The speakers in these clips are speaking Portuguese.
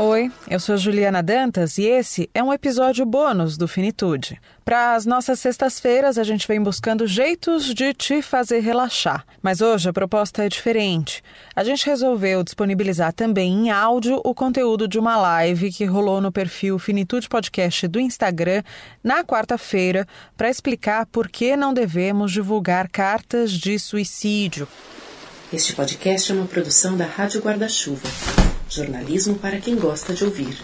Oi, eu sou Juliana Dantas e esse é um episódio bônus do Finitude. Para as nossas sextas-feiras, a gente vem buscando jeitos de te fazer relaxar. Mas hoje a proposta é diferente. A gente resolveu disponibilizar também em áudio o conteúdo de uma live que rolou no perfil Finitude Podcast do Instagram na quarta-feira para explicar por que não devemos divulgar cartas de suicídio. Este podcast é uma produção da Rádio Guarda-Chuva. Jornalismo para quem gosta de ouvir.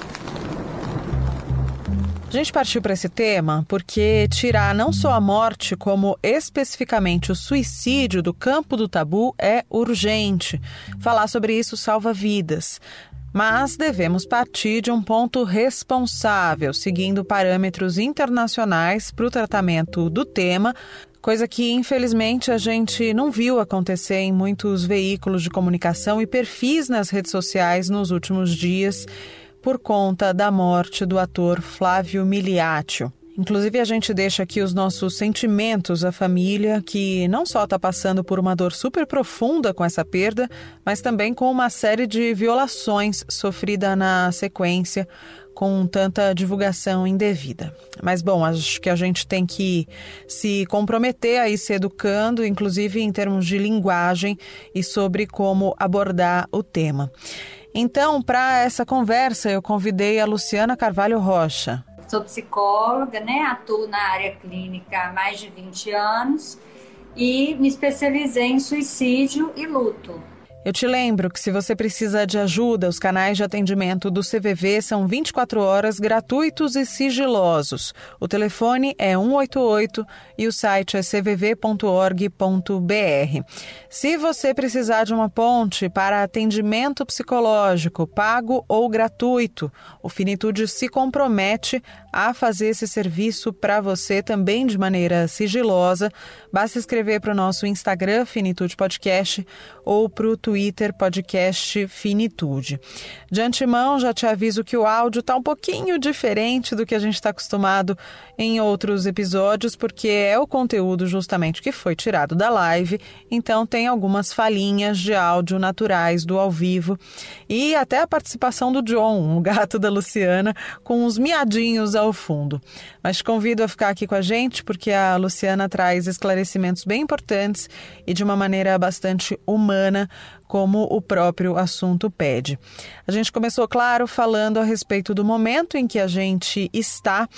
A gente partiu para esse tema porque tirar não só a morte, como especificamente o suicídio do campo do tabu é urgente. Falar sobre isso salva vidas. Mas devemos partir de um ponto responsável, seguindo parâmetros internacionais para o tratamento do tema, coisa que infelizmente a gente não viu acontecer em muitos veículos de comunicação e perfis nas redes sociais nos últimos dias por conta da morte do ator Flávio Miliaccio. Inclusive, a gente deixa aqui os nossos sentimentos à família, que não só está passando por uma dor super profunda com essa perda, mas também com uma série de violações sofrida na sequência, com tanta divulgação indevida. Mas, bom, acho que a gente tem que se comprometer a ir se educando, inclusive em termos de linguagem e sobre como abordar o tema. Então, para essa conversa, eu convidei a Luciana Carvalho Rocha. Sou psicóloga, né? atuo na área clínica há mais de 20 anos e me especializei em suicídio e luto. Eu te lembro que se você precisa de ajuda, os canais de atendimento do CVV são 24 horas gratuitos e sigilosos. O telefone é 188 e o site é cvv.org.br. Se você precisar de uma ponte para atendimento psicológico, pago ou gratuito, o Finitude se compromete a fazer esse serviço para você também de maneira sigilosa. Basta escrever para o nosso Instagram, Finitude Podcast, ou para o Twitter, Podcast Finitude. De antemão, já te aviso que o áudio está um pouquinho diferente do que a gente está acostumado em outros episódios, porque é o conteúdo justamente que foi tirado da live, então tem algumas falhinhas de áudio naturais do ao vivo e até a participação do John, o gato da Luciana, com uns miadinhos ao fundo. Mas te convido a ficar aqui com a gente, porque a Luciana traz esclarecimentos bem importantes e de uma maneira bastante humana como o próprio assunto pede. A gente começou, claro, falando a respeito do momento em que a gente está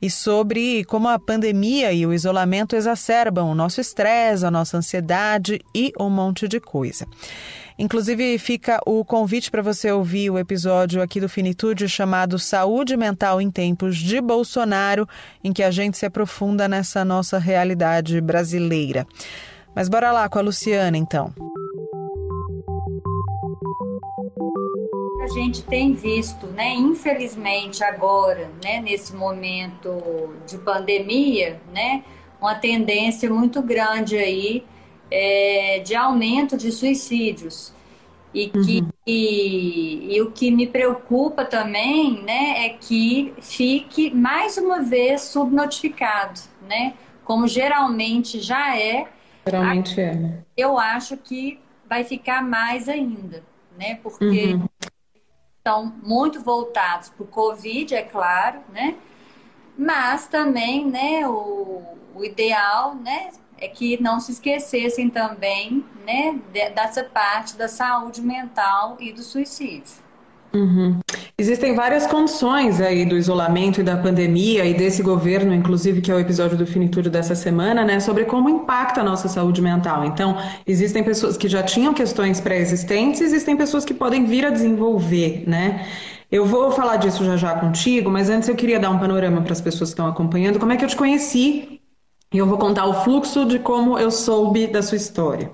e sobre como a pandemia e o isolamento exacerbam o nosso estresse, a nossa ansiedade e um monte de coisa. Inclusive, fica o convite para você ouvir o episódio aqui do Finitude chamado Saúde Mental em Tempos de Bolsonaro, em que a gente se aprofunda nessa nossa realidade brasileira. Mas bora lá com a Luciana, então. a gente tem visto, né, infelizmente agora, né, nesse momento de pandemia, né, uma tendência muito grande aí é, de aumento de suicídios. E, que, uhum. e, e, o que me preocupa também né, é que fique mais uma vez subnotificado, né? Como geralmente já é. Geralmente a, é. Né? Eu acho que vai ficar mais ainda, né? Porque uhum estão muito voltados para o Covid, é claro, né? Mas também, né, o, o ideal, né, é que não se esquecessem também, né, dessa parte da saúde mental e do suicídio. Uhum. Existem várias condições aí do isolamento e da pandemia e desse governo, inclusive, que é o episódio do Finitude dessa semana, né, sobre como impacta a nossa saúde mental. Então, existem pessoas que já tinham questões pré-existentes, existem pessoas que podem vir a desenvolver, né? Eu vou falar disso já já contigo, mas antes eu queria dar um panorama para as pessoas que estão acompanhando, como é que eu te conheci, e eu vou contar o fluxo de como eu soube da sua história.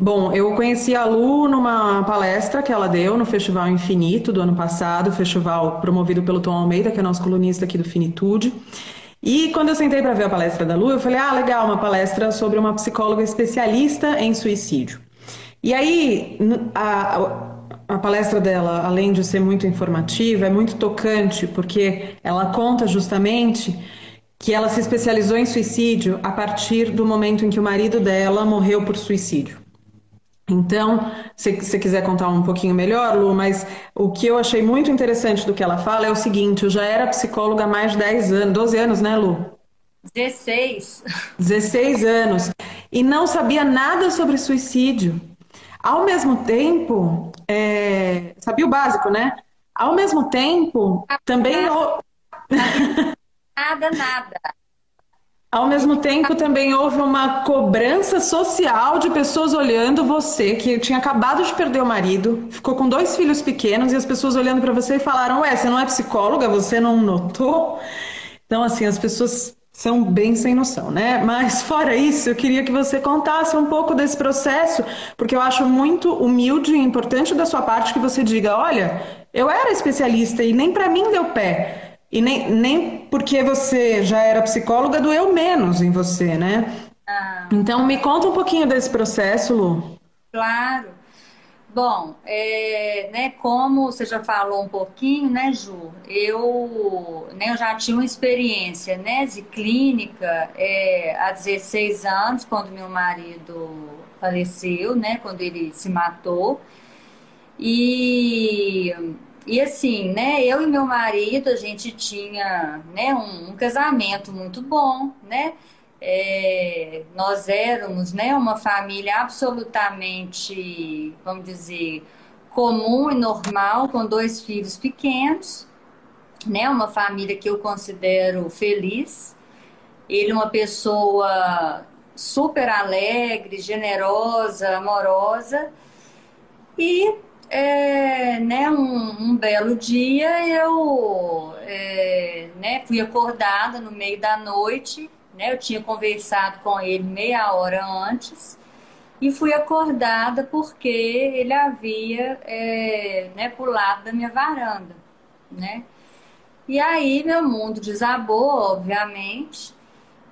Bom, eu conheci a Lu numa palestra que ela deu no Festival Infinito do ano passado, festival promovido pelo Tom Almeida, que é nosso colunista aqui do Finitude. E quando eu sentei para ver a palestra da Lu, eu falei: ah, legal, uma palestra sobre uma psicóloga especialista em suicídio. E aí, a, a palestra dela, além de ser muito informativa, é muito tocante, porque ela conta justamente que ela se especializou em suicídio a partir do momento em que o marido dela morreu por suicídio. Então, se você quiser contar um pouquinho melhor, Lu, mas o que eu achei muito interessante do que ela fala é o seguinte: eu já era psicóloga há mais de 10 anos, 12 anos, né, Lu? 16. 16 anos. E não sabia nada sobre suicídio. Ao mesmo tempo, é... sabia o básico, né? Ao mesmo tempo, também. Nada, nada. Ao mesmo tempo, também houve uma cobrança social de pessoas olhando você, que tinha acabado de perder o marido, ficou com dois filhos pequenos, e as pessoas olhando para você e falaram: Ué, você não é psicóloga? Você não notou? Então, assim, as pessoas são bem sem noção, né? Mas fora isso, eu queria que você contasse um pouco desse processo, porque eu acho muito humilde e importante da sua parte que você diga: olha, eu era especialista e nem para mim deu pé. E nem, nem porque você já era psicóloga doeu menos em você, né? Ah. Então, me conta um pouquinho desse processo, Lu. Claro. Bom, é, né, como você já falou um pouquinho, né, Ju, eu, né, eu já tinha uma experiência né, de clínica é, há 16 anos, quando meu marido faleceu, né, quando ele se matou. E e assim, né, eu e meu marido, a gente tinha, né, um, um casamento muito bom, né? É, nós éramos, né, uma família absolutamente, vamos dizer, comum e normal, com dois filhos pequenos, né, uma família que eu considero feliz. Ele uma pessoa super alegre, generosa, amorosa. E é, né, um, um, belo dia eu é, né, fui acordada no meio da noite, né, eu tinha conversado com ele meia hora antes e fui acordada porque ele havia é, né, pulado da minha varanda, né? E aí meu mundo desabou, obviamente,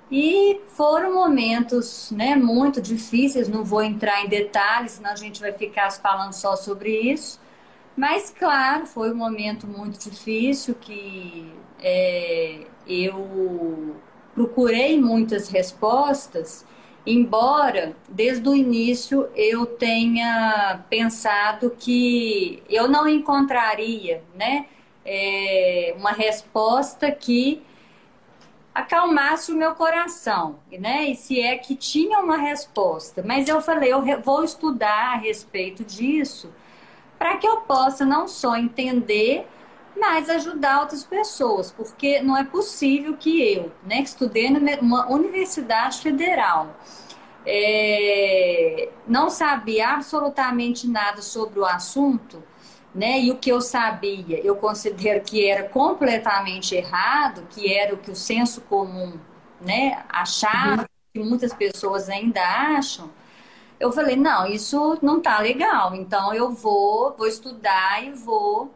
e foram momentos né, muito difíceis, não vou entrar em detalhes, senão a gente vai ficar falando só sobre isso. Mas, claro, foi um momento muito difícil que é, eu procurei muitas respostas, embora desde o início eu tenha pensado que eu não encontraria né, é, uma resposta que acalmasse o meu coração, né? E se é que tinha uma resposta. Mas eu falei, eu vou estudar a respeito disso para que eu possa não só entender, mas ajudar outras pessoas, porque não é possível que eu, né, que estudei numa universidade federal, é, não sabia absolutamente nada sobre o assunto né? E o que eu sabia, eu considero que era completamente errado, que era o que o senso comum, né, achava, uhum. que muitas pessoas ainda acham. Eu falei, não, isso não tá legal. Então eu vou, vou estudar e vou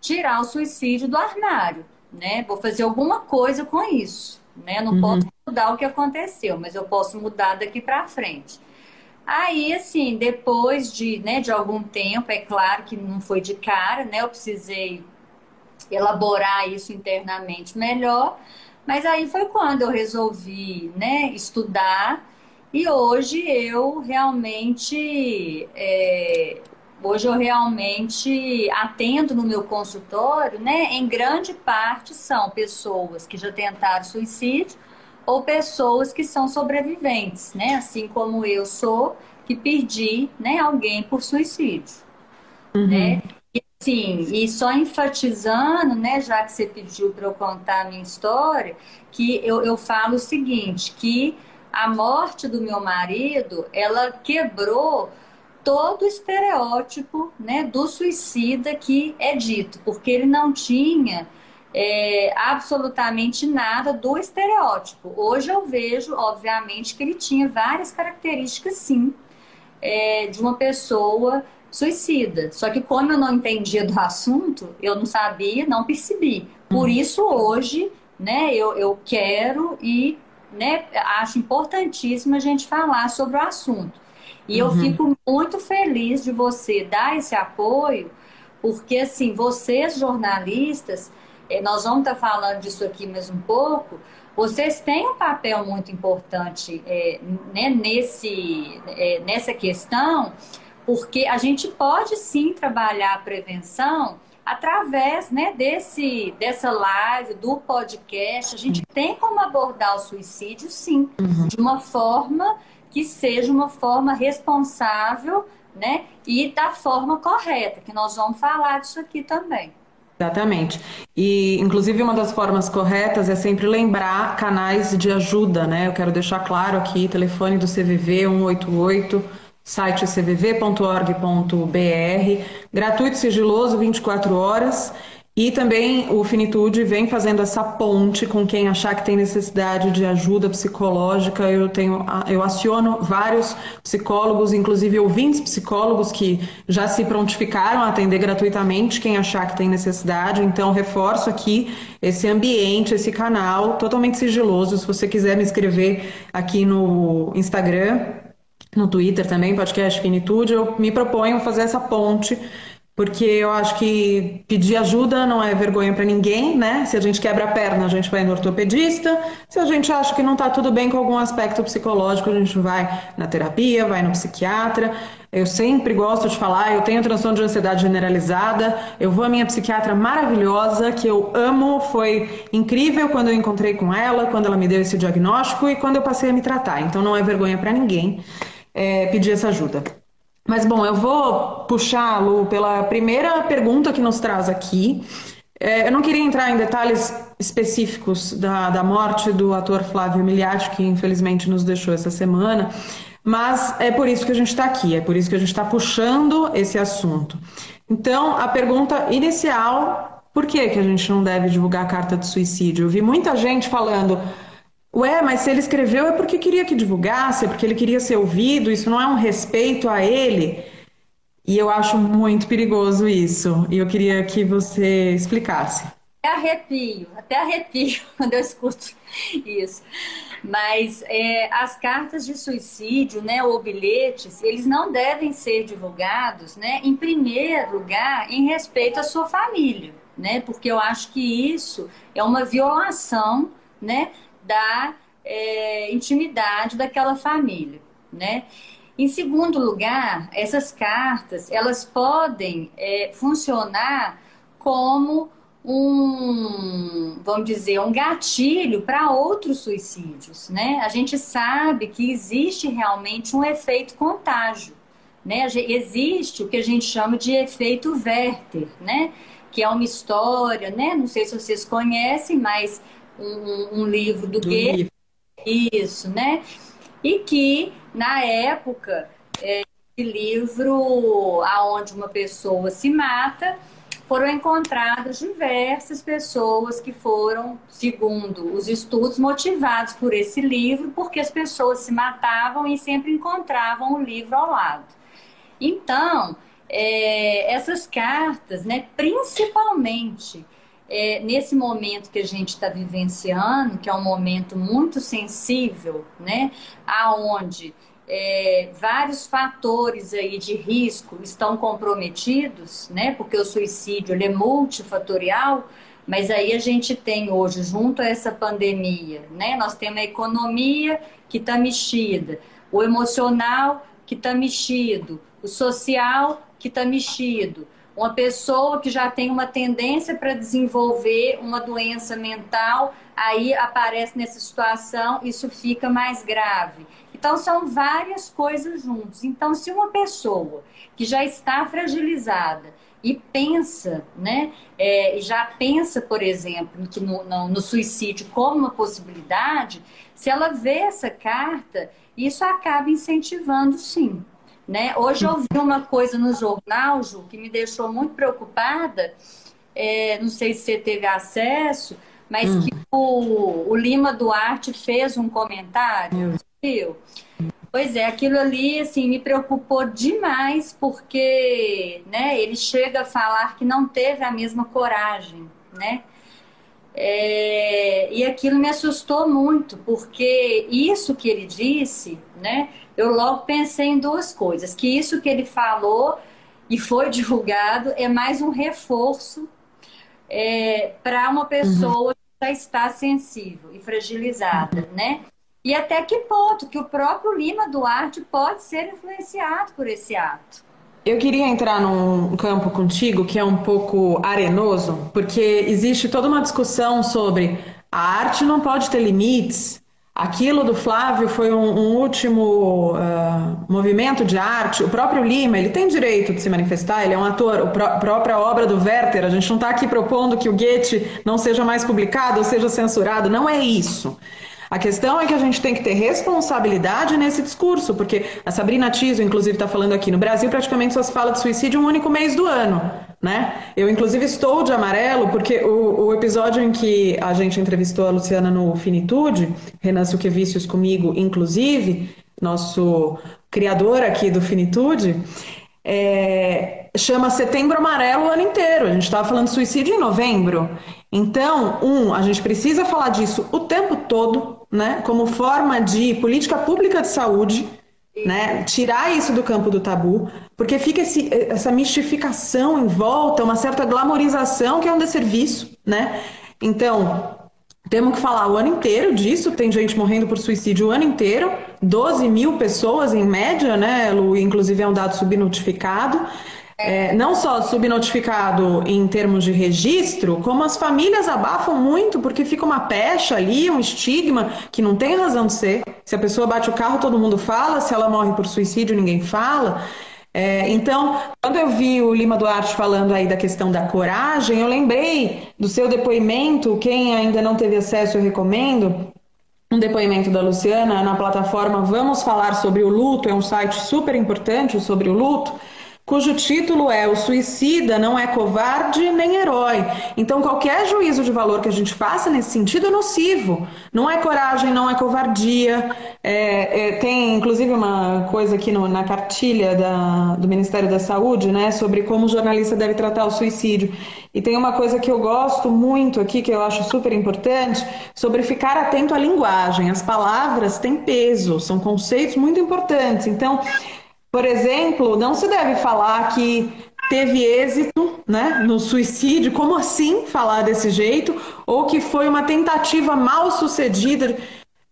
tirar o suicídio do armário, né? Vou fazer alguma coisa com isso, né? Não uhum. posso mudar o que aconteceu, mas eu posso mudar daqui para frente. Aí, assim, depois de, né, de algum tempo, é claro que não foi de cara, né? Eu precisei elaborar isso internamente melhor. Mas aí foi quando eu resolvi, né, estudar. E hoje eu realmente, é, hoje eu realmente atendo no meu consultório, né? Em grande parte são pessoas que já tentaram suicídio ou pessoas que são sobreviventes, né? Assim como eu sou, que perdi né, alguém por suicídio. Uhum. Né? E, assim, e só enfatizando, né, já que você pediu para eu contar a minha história, que eu, eu falo o seguinte, que a morte do meu marido, ela quebrou todo o estereótipo né, do suicida que é dito, porque ele não tinha é, absolutamente nada do estereótipo. Hoje eu vejo, obviamente, que ele tinha várias características, sim, é, de uma pessoa suicida. Só que como eu não entendia do assunto, eu não sabia, não percebi. Por uhum. isso hoje, né, eu, eu quero e né, acho importantíssimo a gente falar sobre o assunto. E uhum. eu fico muito feliz de você dar esse apoio, porque assim, vocês jornalistas, nós vamos estar falando disso aqui mais um pouco, vocês têm um papel muito importante é, né, nesse, é, nessa questão, porque a gente pode sim trabalhar a prevenção através né, desse, dessa live, do podcast. A gente tem como abordar o suicídio, sim, uhum. de uma forma que seja uma forma responsável né, e da forma correta, que nós vamos falar disso aqui também. Exatamente. E, inclusive, uma das formas corretas é sempre lembrar canais de ajuda, né? Eu quero deixar claro aqui, telefone do CVV 188, site cvv.org.br, gratuito, sigiloso, 24 horas. E também o Finitude vem fazendo essa ponte com quem achar que tem necessidade de ajuda psicológica. Eu tenho, eu aciono vários psicólogos, inclusive ouvintes psicólogos que já se prontificaram a atender gratuitamente quem achar que tem necessidade. Então reforço aqui esse ambiente, esse canal totalmente sigiloso. Se você quiser me escrever aqui no Instagram, no Twitter também, podcast Finitude, eu me proponho fazer essa ponte porque eu acho que pedir ajuda não é vergonha para ninguém, né? Se a gente quebra a perna, a gente vai no ortopedista. Se a gente acha que não está tudo bem com algum aspecto psicológico, a gente vai na terapia, vai no psiquiatra. Eu sempre gosto de falar, eu tenho transtorno de ansiedade generalizada. Eu vou à minha psiquiatra maravilhosa, que eu amo, foi incrível quando eu encontrei com ela, quando ela me deu esse diagnóstico e quando eu passei a me tratar. Então não é vergonha para ninguém é, pedir essa ajuda. Mas, bom, eu vou puxar, Lu, pela primeira pergunta que nos traz aqui. É, eu não queria entrar em detalhes específicos da, da morte do ator Flávio Miliati, que infelizmente nos deixou essa semana, mas é por isso que a gente está aqui, é por isso que a gente está puxando esse assunto. Então, a pergunta inicial: por que, que a gente não deve divulgar a carta de suicídio? Eu vi muita gente falando. Ué, mas se ele escreveu é porque queria que divulgasse, é porque ele queria ser ouvido, isso não é um respeito a ele. E eu acho muito perigoso isso. E eu queria que você explicasse. Até arrepio, até arrepio quando eu escuto isso. Mas é, as cartas de suicídio, né, ou bilhetes, eles não devem ser divulgados, né, em primeiro lugar, em respeito à sua família, né, porque eu acho que isso é uma violação, né, da é, intimidade daquela família, né? Em segundo lugar, essas cartas elas podem é, funcionar como um, vamos dizer, um gatilho para outros suicídios, né? A gente sabe que existe realmente um efeito contágio, né? Existe o que a gente chama de efeito Werther, né? Que é uma história, né? Não sei se vocês conhecem, mas um, um livro do, do Goethe. Isso, né? E que, na época, é, esse livro, aonde uma pessoa se mata, foram encontradas diversas pessoas que foram, segundo os estudos, motivados por esse livro, porque as pessoas se matavam e sempre encontravam o livro ao lado. Então, é, essas cartas, né, principalmente é, nesse momento que a gente está vivenciando, que é um momento muito sensível, né, aonde é, vários fatores aí de risco estão comprometidos, né, porque o suicídio ele é multifatorial, mas aí a gente tem hoje, junto a essa pandemia, né, nós temos a economia que está mexida, o emocional que está mexido, o social que está mexido, uma pessoa que já tem uma tendência para desenvolver uma doença mental, aí aparece nessa situação, isso fica mais grave. Então, são várias coisas juntas. Então, se uma pessoa que já está fragilizada e pensa, né, é, já pensa, por exemplo, no, no, no suicídio como uma possibilidade, se ela vê essa carta, isso acaba incentivando sim. Né? Hoje eu vi uma coisa no jornal, Ju, que me deixou muito preocupada. É, não sei se você teve acesso, mas hum. que o, o, Lima Duarte fez um comentário. Viu? Pois é, aquilo ali assim, me preocupou demais, porque né, ele chega a falar que não teve a mesma coragem. Né? É, e aquilo me assustou muito, porque isso que ele disse, né? Eu logo pensei em duas coisas: que isso que ele falou e foi divulgado é mais um reforço é, para uma pessoa uhum. que já está sensível e fragilizada, né? E até que ponto que o próprio Lima Duarte pode ser influenciado por esse ato. Eu queria entrar num campo contigo que é um pouco arenoso, porque existe toda uma discussão sobre a arte não pode ter limites, Aquilo do Flávio foi um, um último uh, movimento de arte. O próprio Lima, ele tem direito de se manifestar, ele é um ator. A própria obra do Werther, a gente não está aqui propondo que o Goethe não seja mais publicado ou seja censurado, não é isso. A questão é que a gente tem que ter responsabilidade nesse discurso, porque a Sabrina Tiso, inclusive, está falando aqui, no Brasil praticamente só se fala de suicídio um único mês do ano. Né? Eu, inclusive, estou de amarelo, porque o, o episódio em que a gente entrevistou a Luciana no Finitude, Renan Suquevicius comigo, inclusive, nosso criador aqui do Finitude, é, chama Setembro Amarelo o ano inteiro. A gente estava falando suicídio em novembro. Então, um, a gente precisa falar disso o tempo todo, né? Como forma de política pública de saúde, né? Tirar isso do campo do tabu, porque fica esse, essa mistificação em volta, uma certa glamorização que é um desserviço, né? Então, temos que falar o ano inteiro disso, tem gente morrendo por suicídio o ano inteiro, 12 mil pessoas em média, né, Lu? Inclusive é um dado subnotificado. É, não só subnotificado em termos de registro, como as famílias abafam muito porque fica uma pecha ali, um estigma que não tem razão de ser. Se a pessoa bate o carro, todo mundo fala, se ela morre por suicídio, ninguém fala. É, então, quando eu vi o Lima Duarte falando aí da questão da coragem, eu lembrei do seu depoimento. Quem ainda não teve acesso, eu recomendo. Um depoimento da Luciana na plataforma Vamos Falar sobre o Luto, é um site super importante sobre o luto cujo título é O Suicida não é covarde nem herói. Então, qualquer juízo de valor que a gente faça nesse sentido é nocivo. Não é coragem, não é covardia. É, é, tem, inclusive, uma coisa aqui no, na cartilha da, do Ministério da Saúde, né, sobre como o jornalista deve tratar o suicídio. E tem uma coisa que eu gosto muito aqui, que eu acho super importante, sobre ficar atento à linguagem. As palavras têm peso, são conceitos muito importantes. Então, por exemplo, não se deve falar que teve êxito né, no suicídio, como assim falar desse jeito? Ou que foi uma tentativa mal sucedida.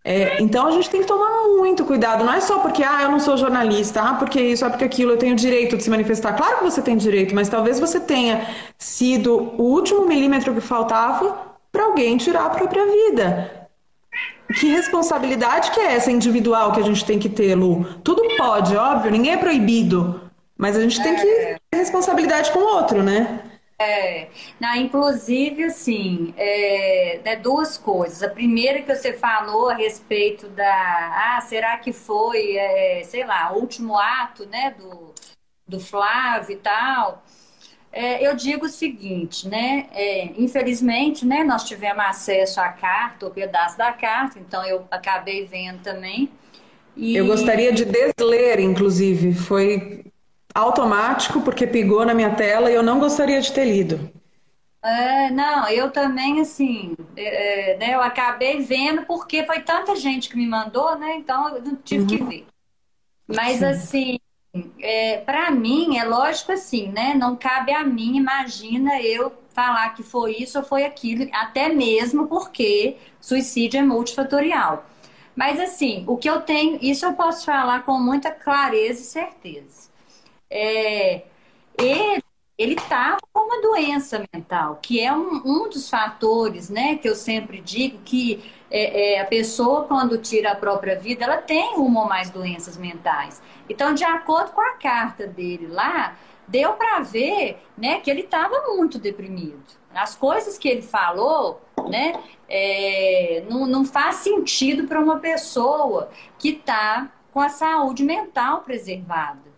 É, então a gente tem que tomar muito cuidado, não é só porque ah, eu não sou jornalista, ah, porque isso, ah, porque aquilo, eu tenho direito de se manifestar. Claro que você tem direito, mas talvez você tenha sido o último milímetro que faltava para alguém tirar a própria vida que responsabilidade que é essa individual que a gente tem que ter, Lu? Tudo pode, óbvio, ninguém é proibido, mas a gente tem que é. ter responsabilidade com o outro, né? É, na, inclusive, assim, é, né, duas coisas. A primeira que você falou a respeito da, ah, será que foi, é, sei lá, o último ato, né, do, do Flávio e tal. É, eu digo o seguinte, né? É, infelizmente, né, nós tivemos acesso à carta, o pedaço da carta, então eu acabei vendo também. E... Eu gostaria de desler, inclusive. Foi automático, porque pegou na minha tela e eu não gostaria de ter lido. É, não, eu também, assim, é, é né, eu acabei vendo porque foi tanta gente que me mandou, né? Então eu não tive uhum. que ver. Mas, Sim. assim, é, para mim, é lógico assim, né? Não cabe a mim, imagina eu falar que foi isso ou foi aquilo, até mesmo porque suicídio é multifatorial. Mas assim, o que eu tenho, isso eu posso falar com muita clareza e certeza. É, ele ele estava com uma doença mental, que é um, um dos fatores, né, que eu sempre digo que é, é, a pessoa, quando tira a própria vida, ela tem uma ou mais doenças mentais. Então, de acordo com a carta dele lá, deu para ver né, que ele estava muito deprimido. As coisas que ele falou né, é, não, não faz sentido para uma pessoa que está com a saúde mental preservada.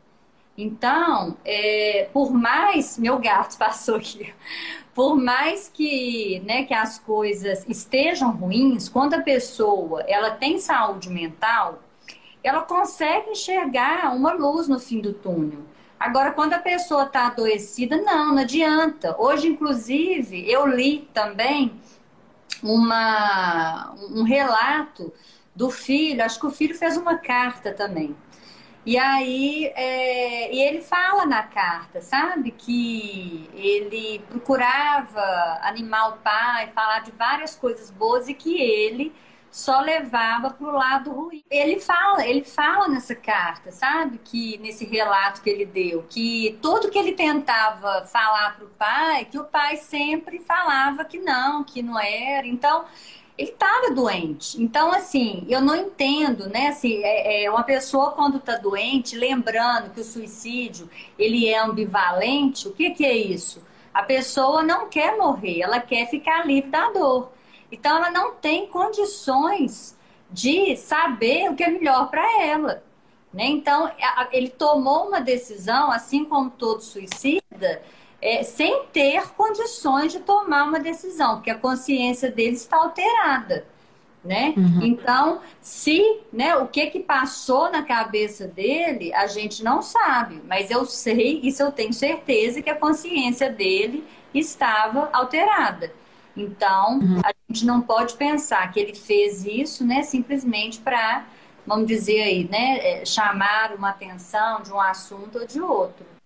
Então, é, por mais. Meu gato passou aqui. Por mais que, né, que as coisas estejam ruins, quando a pessoa ela tem saúde mental, ela consegue enxergar uma luz no fim do túnel. Agora, quando a pessoa está adoecida, não, não adianta. Hoje, inclusive, eu li também uma, um relato do filho, acho que o filho fez uma carta também. E aí, é, e ele fala na carta, sabe, que ele procurava animar o pai, falar de várias coisas boas e que ele só levava para o lado ruim. Ele fala, ele fala nessa carta, sabe, que nesse relato que ele deu, que tudo que ele tentava falar para o pai, que o pai sempre falava que não, que não era. Então ele estava doente. Então, assim, eu não entendo, né? Assim, é, é uma pessoa quando está doente, lembrando que o suicídio ele é ambivalente, o que, que é isso? A pessoa não quer morrer, ela quer ficar livre da dor. Então, ela não tem condições de saber o que é melhor para ela. Né? Então, ele tomou uma decisão, assim como todo suicida, é, sem ter condições de tomar uma decisão, porque a consciência dele está alterada. Né? Uhum. Então, se né, o que, que passou na cabeça dele, a gente não sabe, mas eu sei, isso eu tenho certeza, que a consciência dele estava alterada. Então, uhum. a gente não pode pensar que ele fez isso né, simplesmente para, vamos dizer aí, né, é, chamar uma atenção de um assunto ou de outro.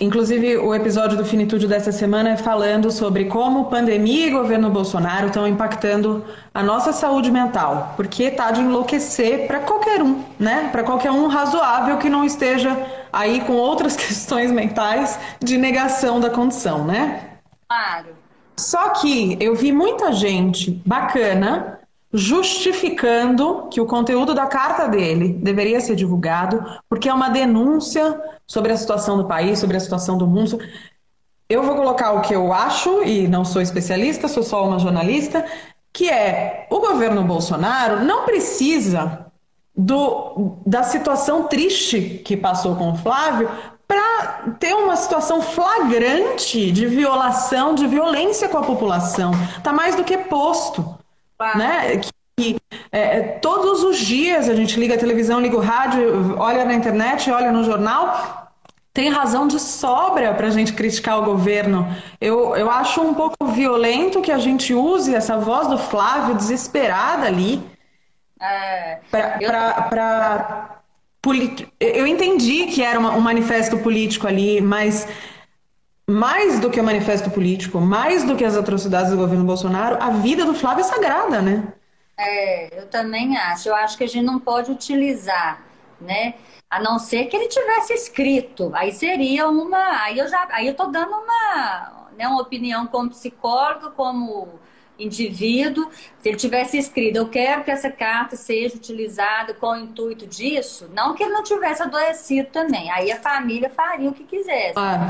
Inclusive, o episódio do Finitude dessa semana é falando sobre como pandemia e governo Bolsonaro estão impactando a nossa saúde mental, porque tá de enlouquecer para qualquer um, né? Para qualquer um razoável que não esteja aí com outras questões mentais de negação da condição, né? Claro. Só que eu vi muita gente bacana justificando que o conteúdo da carta dele deveria ser divulgado, porque é uma denúncia sobre a situação do país, sobre a situação do mundo. Eu vou colocar o que eu acho, e não sou especialista, sou só uma jornalista, que é o governo Bolsonaro não precisa do, da situação triste que passou com o Flávio para ter uma situação flagrante de violação, de violência com a população. Está mais do que posto. Né? Que, é, é, todos os dias a gente liga a televisão, liga o rádio, olha na internet, olha no jornal, tem razão de sobra para a gente criticar o governo. Eu, eu acho um pouco violento que a gente use essa voz do Flávio desesperada ali é, para. Eu... eu entendi que era uma, um manifesto político ali, mas mais do que o manifesto político, mais do que as atrocidades do governo Bolsonaro, a vida do Flávio é sagrada, né? É, eu também acho. Eu acho que a gente não pode utilizar, né? A não ser que ele tivesse escrito. Aí seria uma. Aí eu já. Aí eu tô dando uma, né, uma opinião como psicólogo, como indivíduo. Se ele tivesse escrito, eu quero que essa carta seja utilizada com o intuito disso, não que ele não tivesse adoecido também. Aí a família faria o que quisesse. Ah.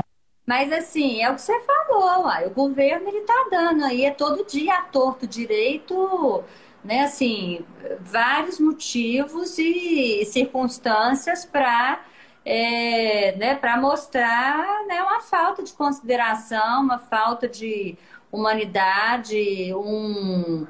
Mas assim, é o que você falou, o governo ele tá dando aí, é todo dia a torto direito, né? Assim, vários motivos e circunstâncias para é, né, para mostrar né, uma falta de consideração, uma falta de humanidade, um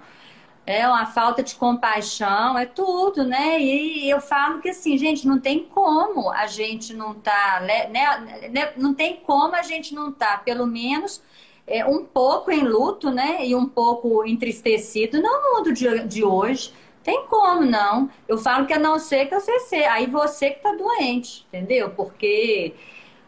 é uma falta de compaixão, é tudo, né? E eu falo que assim, gente, não tem como a gente não tá, né? né, né não tem como a gente não tá, pelo menos é, um pouco em luto, né? E um pouco entristecido, não no mundo de, de hoje. Tem como, não. Eu falo que a não ser que você seja. Aí você que tá doente, entendeu? Porque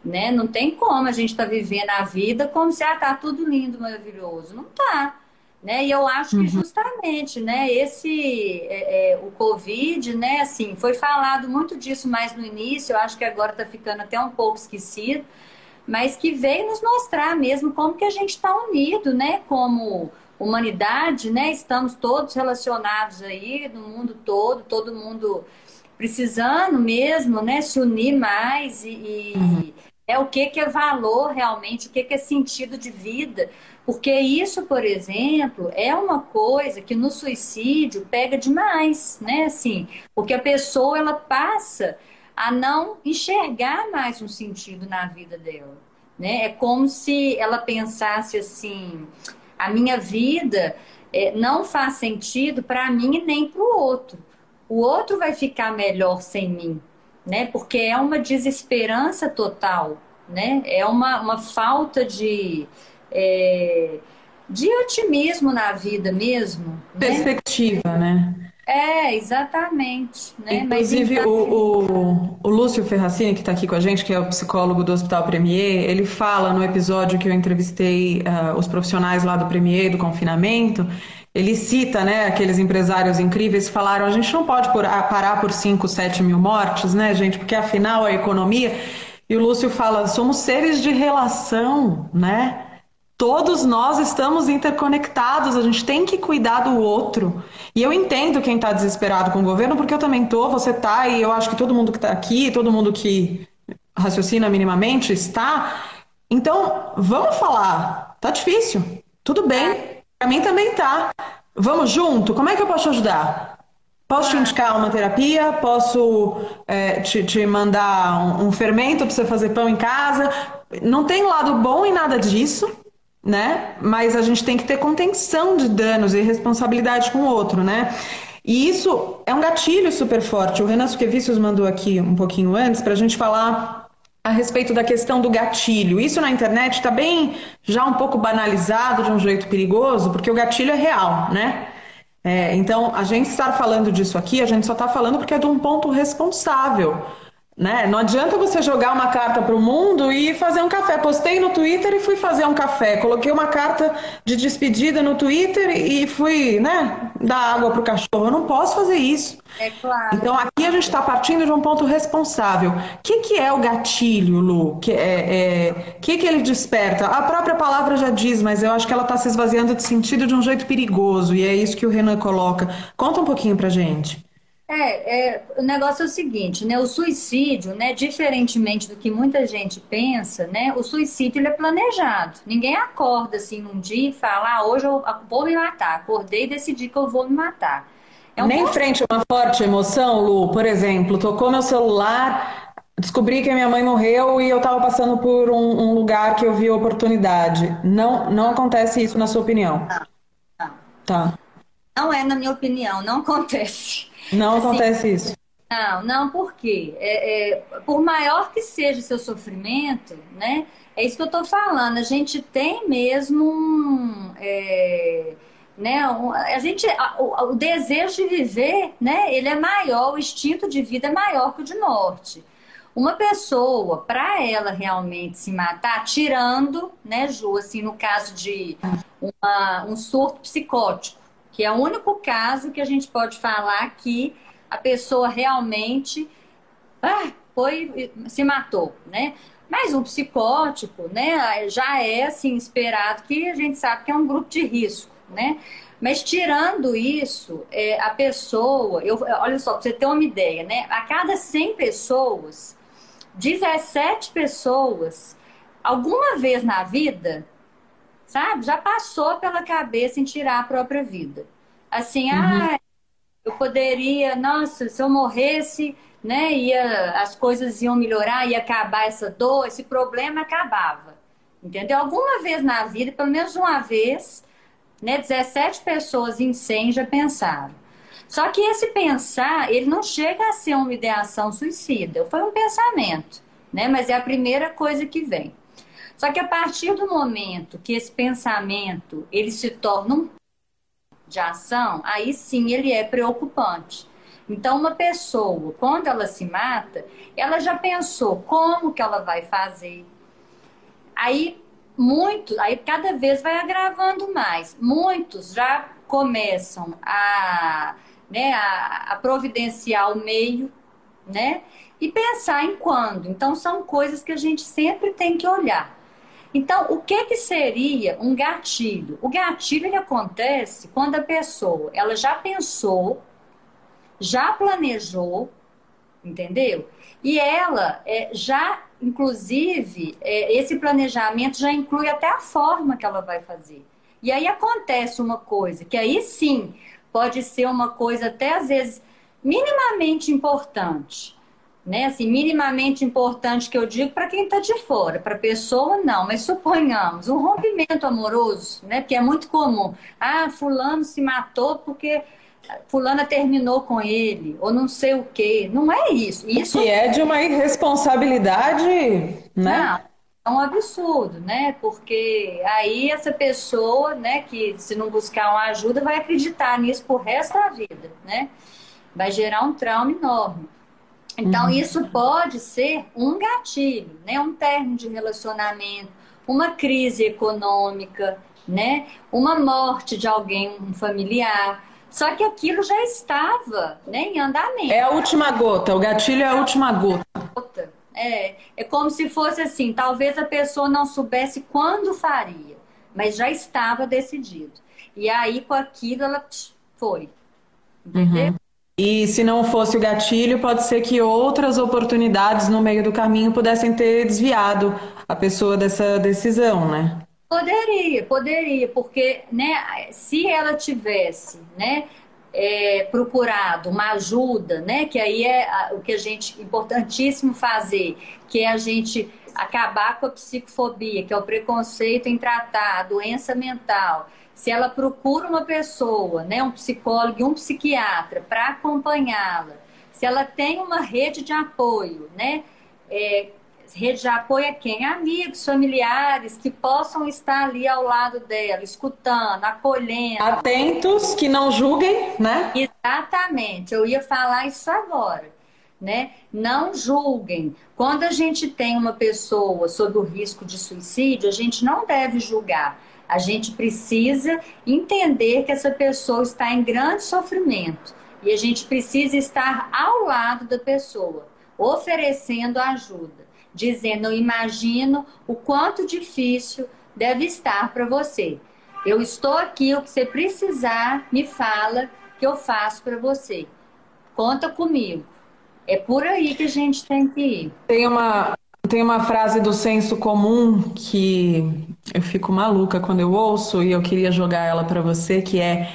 né, não tem como a gente tá vivendo a vida como se ah, tá tudo lindo, maravilhoso. Não tá. Né? E eu acho que uhum. justamente, né, esse é, é, o Covid, né, assim, foi falado muito disso mais no início, eu acho que agora está ficando até um pouco esquecido, mas que veio nos mostrar mesmo como que a gente está unido, né, como humanidade, né, estamos todos relacionados aí no mundo todo, todo mundo precisando mesmo, né, se unir mais e, e uhum. é o que que é valor realmente, o que que é sentido de vida, porque isso, por exemplo, é uma coisa que no suicídio pega demais, né? Assim, porque a pessoa ela passa a não enxergar mais um sentido na vida dela, né? É como se ela pensasse assim: a minha vida é, não faz sentido para mim nem para o outro. O outro vai ficar melhor sem mim, né? Porque é uma desesperança total, né? É uma, uma falta de é, de otimismo na vida mesmo. Perspectiva, né? né? É, exatamente. Né? Inclusive, Mas, então... o, o, o, Lúcio Ferracini, que está aqui com a gente, que é o psicólogo do Hospital Premier, ele fala no episódio que eu entrevistei uh, os profissionais lá do Premier, do confinamento, ele cita né, aqueles empresários incríveis que falaram: a gente não pode parar por 5, 7 mil mortes, né, gente? Porque afinal a economia. E o Lúcio fala: somos seres de relação, né? Todos nós estamos interconectados, a gente tem que cuidar do outro. E eu entendo quem está desesperado com o governo, porque eu também tô, você tá, e eu acho que todo mundo que está aqui, todo mundo que raciocina minimamente está. Então, vamos falar. Tá difícil. Tudo bem. Para mim também tá. Vamos junto? Como é que eu posso ajudar? Posso te indicar uma terapia? Posso é, te, te, mandar um, um fermento para você fazer pão em casa? Não tem lado bom em nada disso né? Mas a gente tem que ter contenção de danos e responsabilidade com o outro, né? E isso é um gatilho super forte. O Renan Suquevicius mandou aqui um pouquinho antes para a gente falar a respeito da questão do gatilho. Isso na internet está bem já um pouco banalizado de um jeito perigoso, porque o gatilho é real, né? É, então, a gente estar falando disso aqui, a gente só está falando porque é de um ponto responsável. Né? Não adianta você jogar uma carta para o mundo e fazer um café. Postei no Twitter e fui fazer um café. Coloquei uma carta de despedida no Twitter e fui né, dar água para o cachorro. Eu não posso fazer isso. É claro. Então aqui a gente está partindo de um ponto responsável. O que, que é o gatilho, Lu? que, é, é, que, que ele desperta? A própria palavra já diz, mas eu acho que ela está se esvaziando de sentido de um jeito perigoso. E é isso que o Renan coloca. Conta um pouquinho para gente. É, é, o negócio é o seguinte, né? O suicídio, né? Diferentemente do que muita gente pensa, né? O suicídio ele é planejado. Ninguém acorda assim num dia e fala, ah, hoje eu vou me matar. Acordei e decidi que eu vou me matar. É um Nem frente a uma forte emoção, Lu, por exemplo, tocou meu celular, descobri que a minha mãe morreu e eu estava passando por um, um, lugar que eu vi oportunidade. Não, não acontece isso na sua opinião? Não. não. Tá. Não é na minha opinião, não acontece. Não assim, acontece isso. Não, não, por quê? É, é, por maior que seja o seu sofrimento, né? É isso que eu estou falando. A gente tem mesmo um, é, né, um, a gente, a, o, o, desejo de viver, né? Ele é maior, o instinto de vida é maior que o de morte. Uma pessoa, para ela realmente se matar, tirando, né, Ju, assim, no caso de uma, um surto psicótico, que é o único caso que a gente pode falar que a pessoa realmente ah, foi se matou, né? Mas um psicótico, né, já é assim esperado que a gente sabe que é um grupo de risco, né? Mas tirando isso, é, a pessoa, eu, olha só, para você ter uma ideia, né? A cada 100 pessoas, 17 pessoas, alguma vez na vida, sabe? Já passou pela cabeça em tirar a própria vida. Assim, uhum. ah, eu poderia, nossa, se eu morresse, né, ia, as coisas iam melhorar, ia acabar essa dor, esse problema acabava. Entendeu? Alguma vez na vida, pelo menos uma vez, né, 17 pessoas em 100 já pensaram. Só que esse pensar, ele não chega a ser uma ideação suicida, foi um pensamento, né? Mas é a primeira coisa que vem. Só que a partir do momento que esse pensamento ele se torna um de ação, aí sim ele é preocupante. Então, uma pessoa, quando ela se mata, ela já pensou como que ela vai fazer. Aí, muito, aí cada vez vai agravando mais. Muitos já começam a, né, a, a providenciar o meio, né? E pensar em quando. Então, são coisas que a gente sempre tem que olhar. Então, o que, que seria um gatilho? O gatilho ele acontece quando a pessoa ela já pensou, já planejou, entendeu? E ela é, já, inclusive, é, esse planejamento já inclui até a forma que ela vai fazer. E aí acontece uma coisa, que aí sim pode ser uma coisa até às vezes minimamente importante né, assim, minimamente importante que eu digo para quem está de fora, para a pessoa não, mas suponhamos um rompimento amoroso, né, que é muito comum. Ah, fulano se matou porque fulana terminou com ele, ou não sei o quê. Não é isso. Isso que é de uma irresponsabilidade, né? Não. é um absurdo, né? Porque aí essa pessoa, né, que se não buscar uma ajuda, vai acreditar nisso pro resto da vida, né? Vai gerar um trauma enorme. Então, uhum. isso pode ser um gatilho, né? Um término de relacionamento, uma crise econômica, né? Uma morte de alguém, um familiar. Só que aquilo já estava né, em andamento. É a última gota, o gatilho é a última gota. É, é como se fosse assim, talvez a pessoa não soubesse quando faria, mas já estava decidido. E aí, com aquilo, ela foi. Entendeu? Uhum. E se não fosse o gatilho, pode ser que outras oportunidades no meio do caminho pudessem ter desviado a pessoa dessa decisão, né? Poderia, poderia, porque né, se ela tivesse né, é, procurado uma ajuda, né, que aí é o que a gente, importantíssimo fazer, que é a gente acabar com a psicofobia, que é o preconceito em tratar a doença mental, se ela procura uma pessoa, né, um psicólogo e um psiquiatra para acompanhá-la, se ela tem uma rede de apoio, né, é, rede de apoio é quem? Amigos, familiares que possam estar ali ao lado dela, escutando, acolhendo. Atentos, que não julguem, né? Exatamente, eu ia falar isso agora. Né? Não julguem. Quando a gente tem uma pessoa sob o risco de suicídio, a gente não deve julgar. A gente precisa entender que essa pessoa está em grande sofrimento e a gente precisa estar ao lado da pessoa, oferecendo ajuda dizendo: Eu imagino o quanto difícil deve estar para você. Eu estou aqui, o que você precisar, me fala que eu faço para você. Conta comigo. É por aí que a gente tem que ir. Tem uma, tem uma frase do senso comum que eu fico maluca quando eu ouço e eu queria jogar ela para você, que é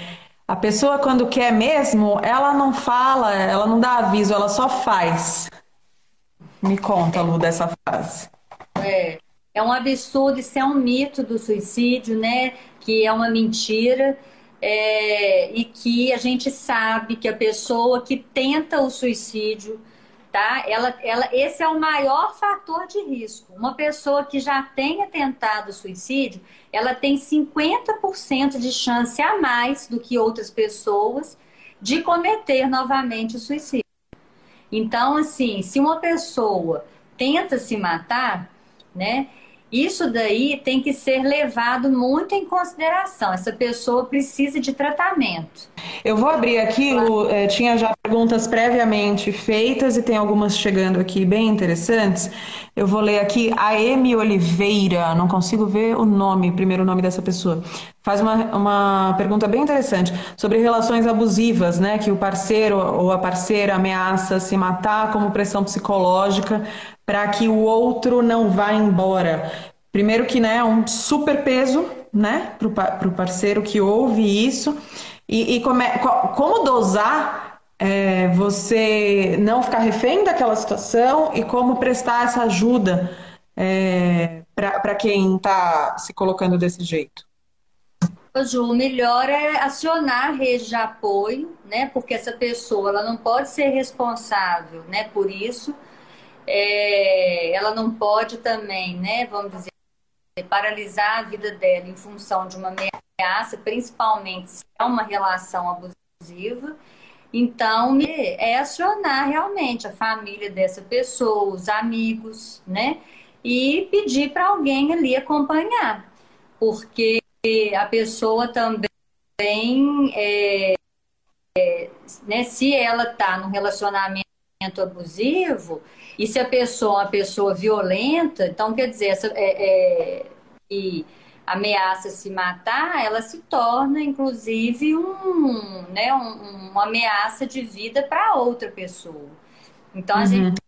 a pessoa quando quer mesmo, ela não fala, ela não dá aviso, ela só faz. Me conta, Lu, dessa frase. É, é um absurdo, isso é um mito do suicídio, né? Que é uma mentira. É, e que a gente sabe que a pessoa que tenta o suicídio, tá? Ela, ela, esse é o maior fator de risco. Uma pessoa que já tenha tentado suicídio, ela tem 50% de chance a mais do que outras pessoas de cometer novamente o suicídio. Então, assim, se uma pessoa tenta se matar, né? Isso daí tem que ser levado muito em consideração. Essa pessoa precisa de tratamento. Eu vou abrir aqui, é, tinha já perguntas previamente feitas e tem algumas chegando aqui bem interessantes. Eu vou ler aqui a Emi Oliveira, não consigo ver o nome, primeiro nome dessa pessoa. Faz uma, uma pergunta bem interessante sobre relações abusivas, né? Que o parceiro ou a parceira ameaça se matar como pressão psicológica para que o outro não vá embora. Primeiro que né, é um super peso né, para o parceiro que ouve isso. E, e como, é, como dosar é, você não ficar refém daquela situação e como prestar essa ajuda é, para quem está se colocando desse jeito? Ju, o melhor é acionar a rede de apoio, né? Porque essa pessoa ela não pode ser responsável, né, por isso é, ela não pode também, né, vamos dizer, paralisar a vida dela em função de uma ameaça, principalmente se é uma relação abusiva. Então, é acionar realmente a família dessa pessoa, os amigos, né? E pedir para alguém ali acompanhar. Porque a pessoa também, é, é, né, se ela está num relacionamento abusivo, e se a pessoa é uma pessoa violenta, então quer dizer, essa, é, é, e ameaça se matar, ela se torna, inclusive, um, né, um, uma ameaça de vida para outra pessoa. Então a uhum. gente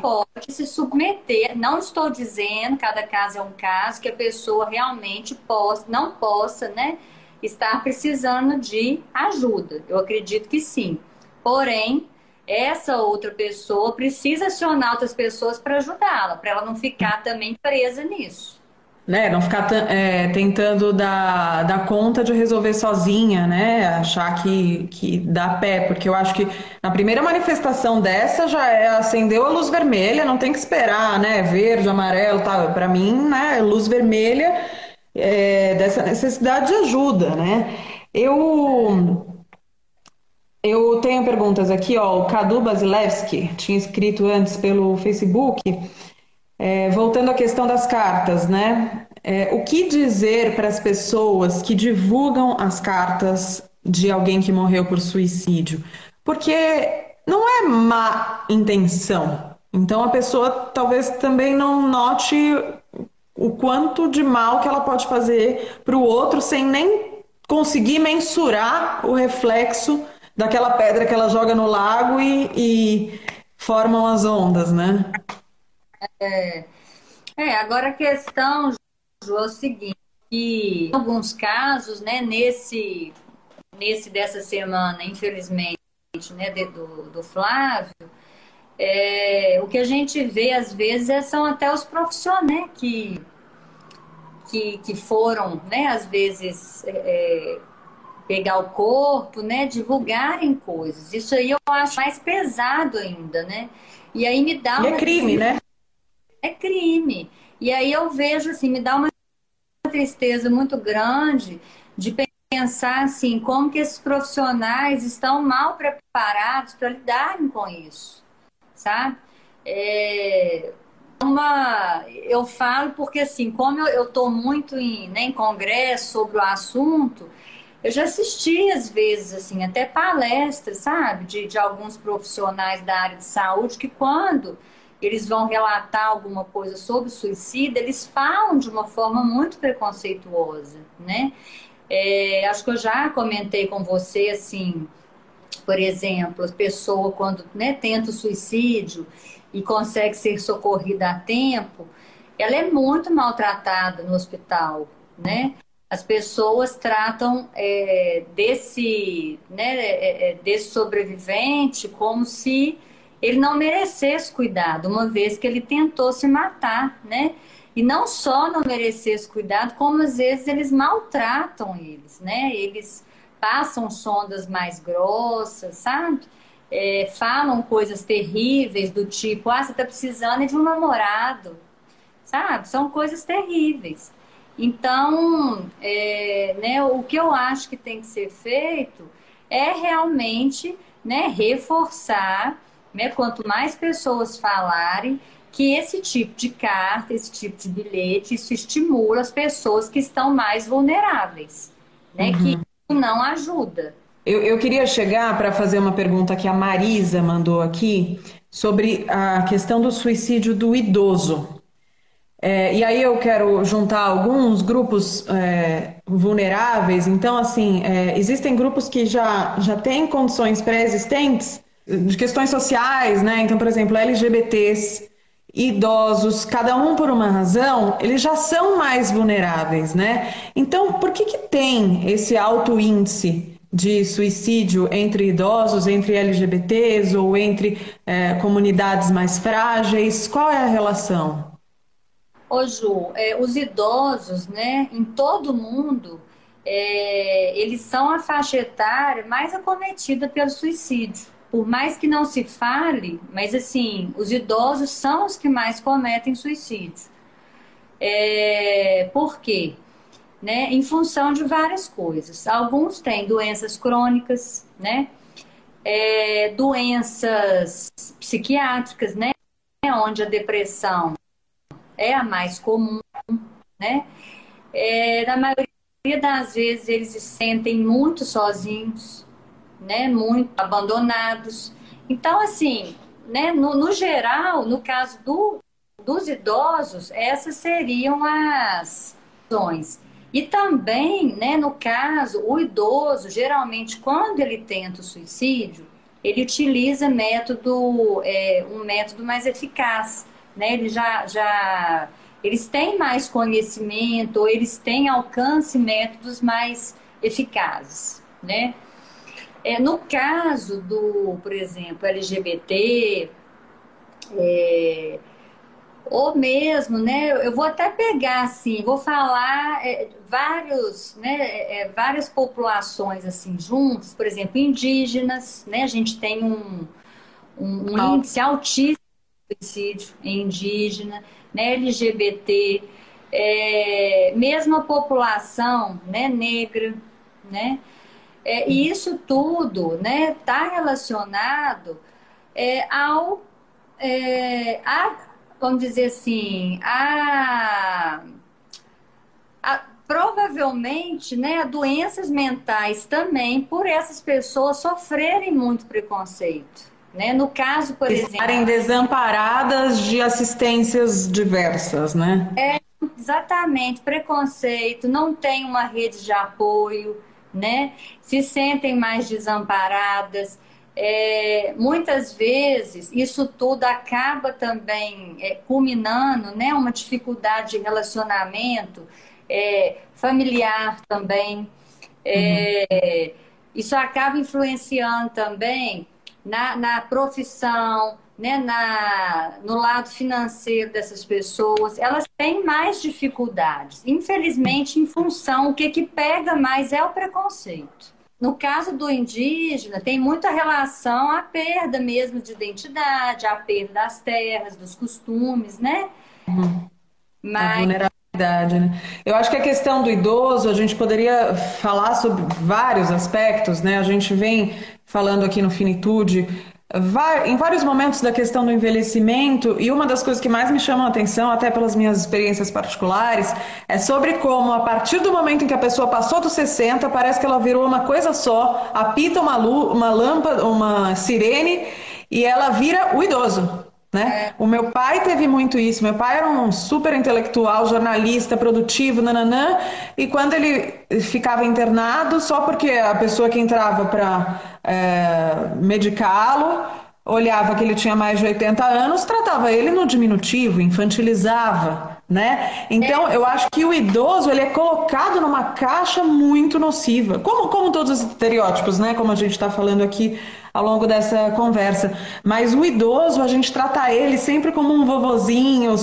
pode se submeter. Não estou dizendo, cada caso é um caso, que a pessoa realmente possa, não possa, né, estar precisando de ajuda. Eu acredito que sim. Porém, essa outra pessoa precisa acionar outras pessoas para ajudá-la, para ela não ficar também presa nisso. né? Não ficar é, tentando dar, dar conta de resolver sozinha, né? Achar que, que dá pé, porque eu acho que na primeira manifestação dessa já é, acendeu a luz vermelha, não tem que esperar, né? Verde, amarelo, tá? Para mim, né? Luz vermelha é, dessa necessidade de ajuda, né? Eu eu tenho perguntas aqui, ó. O Cadu Basilewski tinha escrito antes pelo Facebook. É, voltando à questão das cartas, né? É, o que dizer para as pessoas que divulgam as cartas de alguém que morreu por suicídio? Porque não é má intenção. Então a pessoa talvez também não note o quanto de mal que ela pode fazer para o outro sem nem conseguir mensurar o reflexo daquela pedra que ela joga no lago e, e formam as ondas, né? É, é, agora a questão, Ju, é o seguinte, que em alguns casos, né, nesse, nesse dessa semana, infelizmente, né, do, do Flávio, é, o que a gente vê às vezes é, são até os profissionais né, que, que, que foram, né, às vezes, é, pegar o corpo, né, divulgarem coisas. Isso aí eu acho mais pesado ainda, né? E aí me dá e é uma... é crime, né? é crime. E aí eu vejo assim, me dá uma tristeza muito grande de pensar assim, como que esses profissionais estão mal preparados para lidarem com isso, sabe? É uma, eu falo porque assim, como eu estou muito em, né, em congresso sobre o assunto, eu já assisti às vezes assim, até palestras, sabe, de, de alguns profissionais da área de saúde que quando eles vão relatar alguma coisa sobre suicídio, eles falam de uma forma muito preconceituosa, né? É, acho que eu já comentei com você, assim, por exemplo, a pessoa quando né, tenta o suicídio e consegue ser socorrida a tempo, ela é muito maltratada no hospital, né? As pessoas tratam é, desse, né, é, é desse sobrevivente como se ele não merecesse cuidado, uma vez que ele tentou se matar, né? E não só não merecesse cuidado, como às vezes eles maltratam eles, né? Eles passam sondas mais grossas, sabe? É, falam coisas terríveis do tipo, ah, você tá precisando de um namorado, sabe? São coisas terríveis. Então, é, né, o que eu acho que tem que ser feito é realmente né, reforçar né? Quanto mais pessoas falarem, que esse tipo de carta, esse tipo de bilhete, isso estimula as pessoas que estão mais vulneráveis, né? Uhum. Que não ajuda. Eu, eu queria chegar para fazer uma pergunta que a Marisa mandou aqui sobre a questão do suicídio do idoso. É, e aí eu quero juntar alguns grupos é, vulneráveis. Então, assim, é, existem grupos que já, já têm condições pré-existentes de questões sociais, né? Então, por exemplo, LGBTs, idosos, cada um por uma razão, eles já são mais vulneráveis, né? Então, por que, que tem esse alto índice de suicídio entre idosos, entre LGBTs ou entre é, comunidades mais frágeis? Qual é a relação? Ô Ju, é, os idosos, né, em todo o mundo, é, eles são a faixa etária mais acometida pelo suicídio por mais que não se fale, mas assim, os idosos são os que mais cometem suicídio. É, por quê? Né? Em função de várias coisas. Alguns têm doenças crônicas, né? É, doenças psiquiátricas, né? Onde a depressão é a mais comum, né? É, na maioria das vezes eles se sentem muito sozinhos, né, muito abandonados. Então, assim, né, no, no geral, no caso do, dos idosos, essas seriam as ações. E também, né, no caso, o idoso, geralmente, quando ele tenta o suicídio, ele utiliza método, é, um método mais eficaz. Né? Ele já, já, eles têm mais conhecimento, ou eles têm alcance métodos mais eficazes. Né? É, no caso do, por exemplo, LGBT, é, ou mesmo, né? Eu vou até pegar assim, vou falar é, vários, né? É, é várias populações assim juntos, por exemplo, indígenas, né? A gente tem um, um, um índice altíssimo suicídio em indígena, né? LGBT, é, mesmo a população, né? Negra, né? É, e isso tudo, né? Está relacionado é, ao é, a vamos dizer assim, a, a provavelmente, né, doenças mentais também por essas pessoas sofrerem muito preconceito. Né? No caso, por Estarem exemplo. Estarem desamparadas de assistências diversas, né? É, exatamente, preconceito, não tem uma rede de apoio, né? Se sentem mais desamparadas é, muitas vezes isso tudo acaba também é, culminando, né, uma dificuldade de relacionamento é, familiar também. É, uhum. Isso acaba influenciando também na, na profissão, né, na, no lado financeiro dessas pessoas, elas têm mais dificuldades. Infelizmente, em função, o que, que pega mais é o preconceito. No caso do indígena, tem muita relação à perda mesmo de identidade, à perda das terras, dos costumes, né? Uhum. Mas... Vulnerabilidade, né? Eu acho que a questão do idoso, a gente poderia falar sobre vários aspectos, né? A gente vem falando aqui no Finitude em vários momentos da questão do envelhecimento, e uma das coisas que mais me chamam a atenção, até pelas minhas experiências particulares, é sobre como, a partir do momento em que a pessoa passou dos 60, parece que ela virou uma coisa só, apita uma, uma lâmpada, uma sirene, e ela vira o idoso. Né? É. O meu pai teve muito isso. Meu pai era um super intelectual, jornalista, produtivo, nananã, e quando ele ficava internado, só porque a pessoa que entrava para é, medicá-lo olhava que ele tinha mais de 80 anos, tratava ele no diminutivo, infantilizava, né? Então, é. eu acho que o idoso, ele é colocado numa caixa muito nociva, como, como todos os estereótipos, né? Como a gente está falando aqui ao longo dessa conversa. Mas o idoso, a gente trata ele sempre como um vovozinho,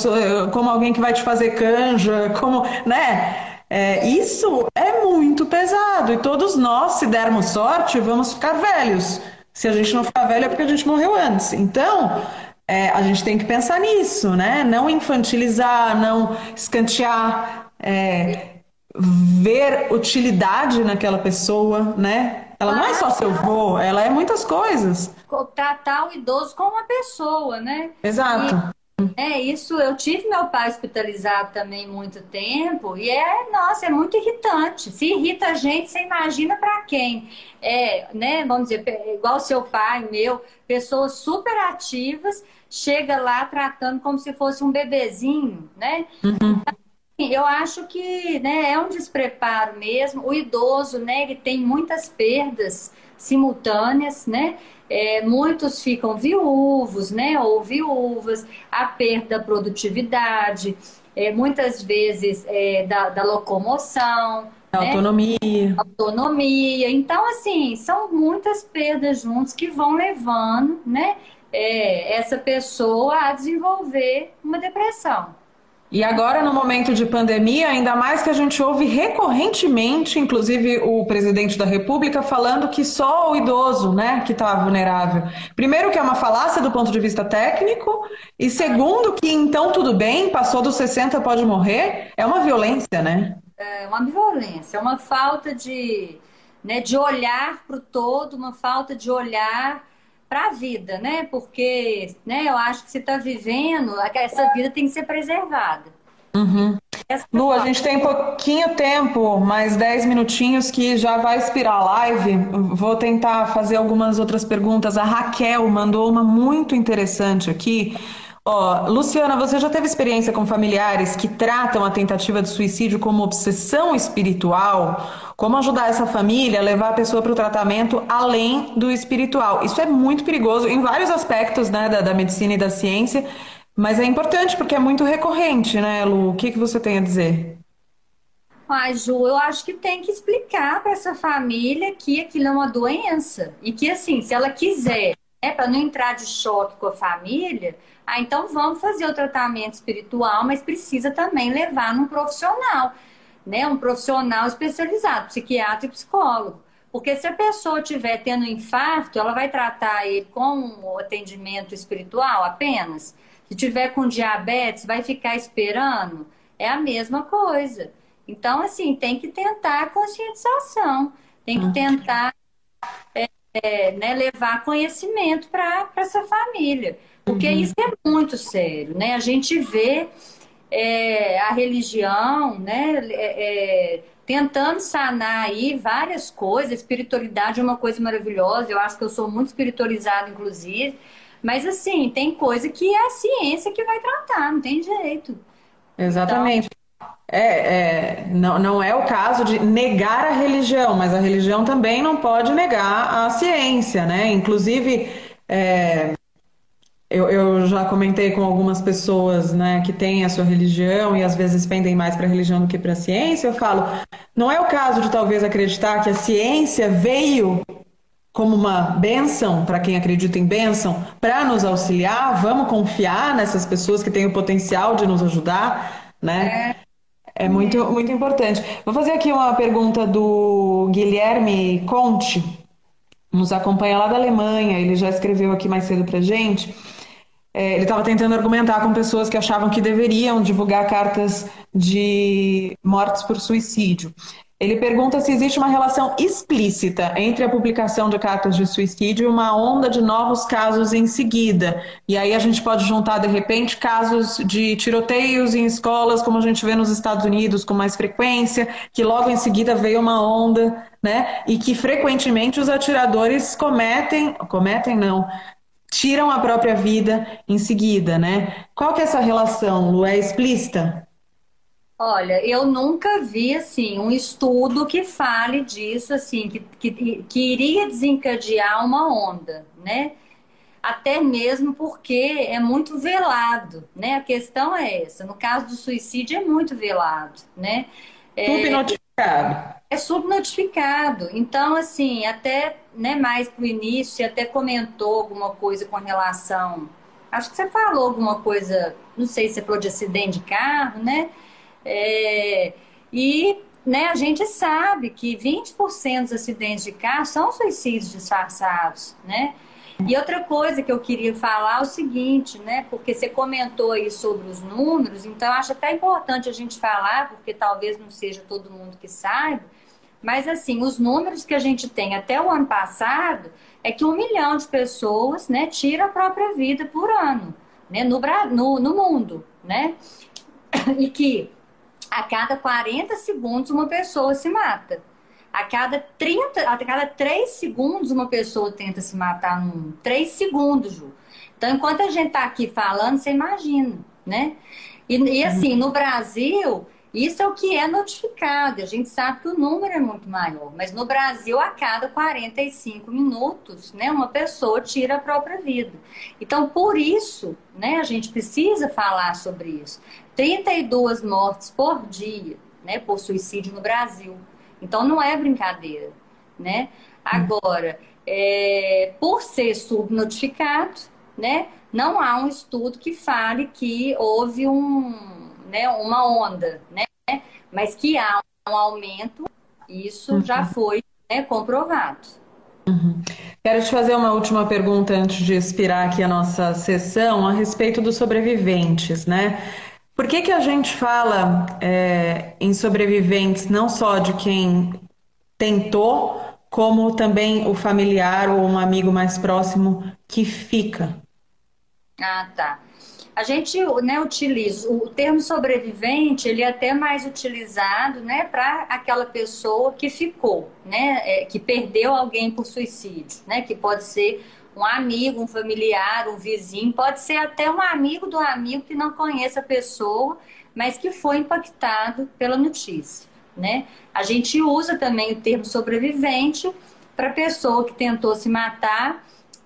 como alguém que vai te fazer canja, como, né? É, isso é muito pesado e todos nós, se dermos sorte, vamos ficar velhos. Se a gente não ficar velho é porque a gente morreu antes. Então, é, a gente tem que pensar nisso, né? Não infantilizar, não escantear, é, ver utilidade naquela pessoa, né? Ela não é só seu avô, ela é muitas coisas. Tratar o idoso como uma pessoa, né? Exato. E, é isso. Eu tive meu pai hospitalizado também muito tempo e é, nossa, é muito irritante. Se irrita a gente, você imagina para quem? É, né? Vamos dizer, igual seu pai, meu, pessoas super ativas, chega lá tratando como se fosse um bebezinho, né? Uhum. Então, eu acho que né, é um despreparo mesmo. O idoso, né, ele tem muitas perdas simultâneas, né? É, muitos ficam viúvos, né, ou viúvas, a perda da produtividade, é, muitas vezes é, da, da, locomoção. Né? Autonomia. Autonomia. Então, assim, são muitas perdas juntos que vão levando, né, é, essa pessoa a desenvolver uma depressão. E agora, no momento de pandemia, ainda mais que a gente ouve recorrentemente, inclusive o presidente da República, falando que só o idoso né, que está vulnerável. Primeiro, que é uma falácia do ponto de vista técnico, e segundo, que então tudo bem, passou dos 60, pode morrer. É uma violência, né? É uma violência, é uma falta de, né, de olhar para o todo, uma falta de olhar para a vida, né? Porque né, eu acho que você está vivendo, essa vida tem que ser preservada. Uhum. Lu, a gente tem pouquinho tempo, mais 10 minutinhos que já vai expirar a live. Vou tentar fazer algumas outras perguntas. A Raquel mandou uma muito interessante aqui. Ó, Luciana, você já teve experiência com familiares que tratam a tentativa de suicídio como obsessão espiritual? Como ajudar essa família a levar a pessoa para o tratamento além do espiritual? Isso é muito perigoso em vários aspectos né, da, da medicina e da ciência, mas é importante porque é muito recorrente, né, Lu? O que, que você tem a dizer? Ai, Ju, eu acho que tem que explicar para essa família que aquilo é uma doença e que, assim, se ela quiser né, para não entrar de choque com a família, ah, então vamos fazer o tratamento espiritual, mas precisa também levar num profissional, né? Um profissional especializado, psiquiatra e psicólogo. Porque se a pessoa estiver tendo infarto, ela vai tratar ele com o atendimento espiritual apenas. Se tiver com diabetes, vai ficar esperando. É a mesma coisa. Então, assim, tem que tentar a conscientização, tem que tentar é, é, né, levar conhecimento para essa família. Porque uhum. isso é muito sério, né? A gente vê é, a religião, né? É, é, tentando sanar aí várias coisas. Espiritualidade é uma coisa maravilhosa. Eu acho que eu sou muito espiritualizada, inclusive. Mas assim, tem coisa que é a ciência que vai tratar, não tem jeito. Exatamente. Então... É, é, não, não é o caso de negar a religião, mas a religião também não pode negar a ciência, né? Inclusive, é, eu, eu, já comentei com algumas pessoas né, que têm a sua religião e às vezes pendem mais para a religião do que para a ciência. Eu falo, não é o caso de talvez acreditar que a ciência veio como uma bênção para quem acredita em bênção para nos auxiliar. Vamos confiar nessas pessoas que têm o potencial de nos ajudar, né? É, é muito, muito importante. Vou fazer aqui uma pergunta do Guilherme Conte, nos acompanha lá da Alemanha. Ele já escreveu aqui mais cedo para gente. É, ele estava tentando argumentar com pessoas que achavam que deveriam divulgar cartas de mortes por suicídio. Ele pergunta se existe uma relação explícita entre a publicação de cartas de suicídio e uma onda de novos casos em seguida. E aí a gente pode juntar, de repente, casos de tiroteios em escolas, como a gente vê nos Estados Unidos com mais frequência, que logo em seguida veio uma onda, né? E que frequentemente os atiradores cometem, cometem não, tiram a própria vida em seguida, né? Qual que é essa relação, Lu? É explícita? Olha, eu nunca vi assim um estudo que fale disso, assim, que, que, que iria desencadear uma onda, né? Até mesmo porque é muito velado, né? A questão é essa. No caso do suicídio é muito velado, né? É, subnotificado. É subnotificado. Então, assim, até né, mais para o início, até comentou alguma coisa com relação. Acho que você falou alguma coisa, não sei se é falou de acidente de carro, né? É, e né, a gente sabe que 20% dos acidentes de carro são suicídios disfarçados, né? E outra coisa que eu queria falar é o seguinte, né? Porque você comentou aí sobre os números, então acho até importante a gente falar, porque talvez não seja todo mundo que saiba, mas, assim, os números que a gente tem até o ano passado é que um milhão de pessoas né, tira a própria vida por ano né, no, no, no mundo. Né? E que a cada 40 segundos uma pessoa se mata. A cada 30, a cada 3 segundos uma pessoa tenta se matar mundo. 3 segundos, Ju. Então, enquanto a gente está aqui falando, você imagina, né? E, e assim, no Brasil, isso é o que é notificado. A gente sabe que o número é muito maior, mas no Brasil, a cada 45 minutos, né, uma pessoa tira a própria vida. Então, por isso, né, a gente precisa falar sobre isso. 32 mortes por dia, né, por suicídio no Brasil. Então, não é brincadeira, né? Agora, é, por ser subnotificado, né, não há um estudo que fale que houve um né, uma onda, né? Mas que há um aumento, isso uhum. já foi né, comprovado. Uhum. Quero te fazer uma última pergunta antes de expirar aqui a nossa sessão a respeito dos sobreviventes, né? Por que, que a gente fala é, em sobreviventes não só de quem tentou, como também o familiar ou um amigo mais próximo que fica? Ah, tá. A gente né, utiliza o termo sobrevivente, ele é até mais utilizado né, para aquela pessoa que ficou, né, é, que perdeu alguém por suicídio, né, que pode ser um amigo, um familiar, um vizinho, pode ser até um amigo do amigo que não conhece a pessoa, mas que foi impactado pela notícia. Né? A gente usa também o termo sobrevivente para pessoa que tentou se matar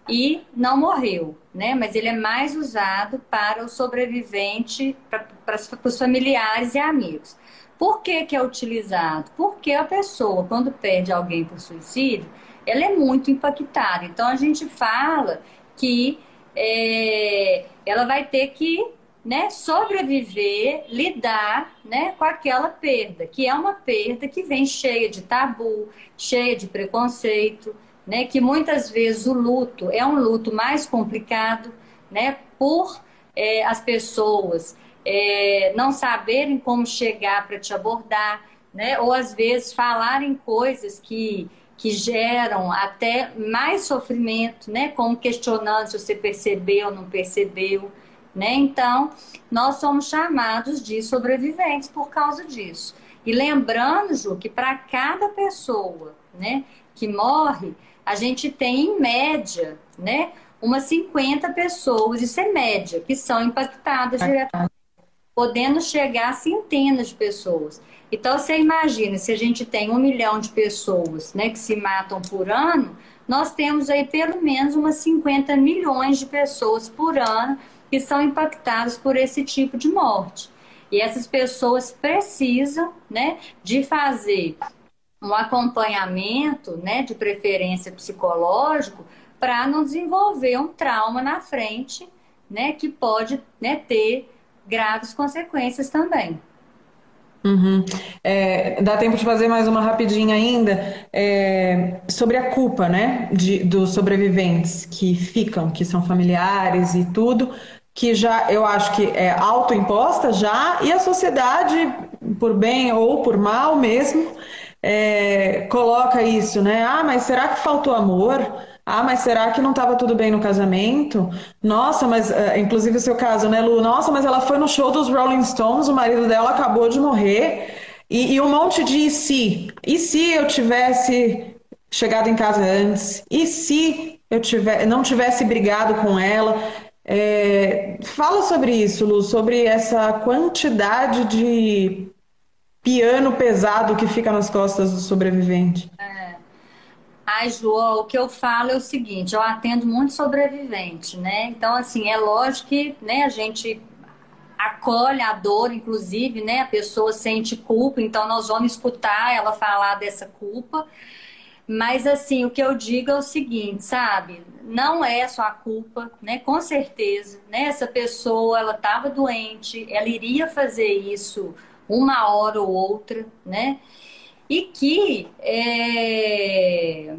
e não morreu, né? Mas ele é mais usado para o sobrevivente, para, para, os familiares e amigos. Por que, que é utilizado? Porque a pessoa, quando perde alguém por suicídio, ela é muito impactada. Então a gente fala que é, ela vai ter que né, sobreviver, lidar né, com aquela perda, que é uma perda que vem cheia de tabu, cheia de preconceito, né, que muitas vezes o luto é um luto mais complicado, né, por é, as pessoas é, não saberem como chegar para te abordar, né, ou às vezes falarem coisas que, que geram até mais sofrimento, né, como questionando se você percebeu ou não percebeu. Né? Então, nós somos chamados de sobreviventes por causa disso. E lembrando, Ju, que para cada pessoa né, que morre, a gente tem em média, né, umas 50 pessoas, isso é média, que são impactadas diretamente, podendo chegar a centenas de pessoas. Então, você imagina, se a gente tem um milhão de pessoas né, que se matam por ano, nós temos aí pelo menos umas 50 milhões de pessoas por ano que são impactadas por esse tipo de morte. E essas pessoas precisam né, de fazer um acompanhamento, né, de preferência psicológico, para não desenvolver um trauma na frente, né, que pode né, ter graves consequências também. Uhum. É, dá tempo de fazer mais uma rapidinha ainda é, sobre a culpa, né, de, dos sobreviventes que ficam, que são familiares e tudo, que já eu acho que é autoimposta já e a sociedade por bem ou por mal mesmo é, coloca isso, né? Ah, mas será que faltou amor? Ah, mas será que não estava tudo bem no casamento? Nossa, mas uh, inclusive o seu caso, né, Lu? Nossa, mas ela foi no show dos Rolling Stones, o marido dela acabou de morrer. E, e um monte de e se? E se eu tivesse chegado em casa antes? E se eu tiver, não tivesse brigado com ela? É, fala sobre isso, Lu, sobre essa quantidade de piano pesado que fica nas costas do sobrevivente. Ai, João, o que eu falo é o seguinte, eu atendo muito sobrevivente, né? Então, assim, é lógico que né, a gente acolhe a dor, inclusive, né? A pessoa sente culpa, então nós vamos escutar ela falar dessa culpa. Mas, assim, o que eu digo é o seguinte, sabe? Não é só a culpa, né? Com certeza, né? Essa pessoa, ela estava doente, ela iria fazer isso uma hora ou outra, né? E que é...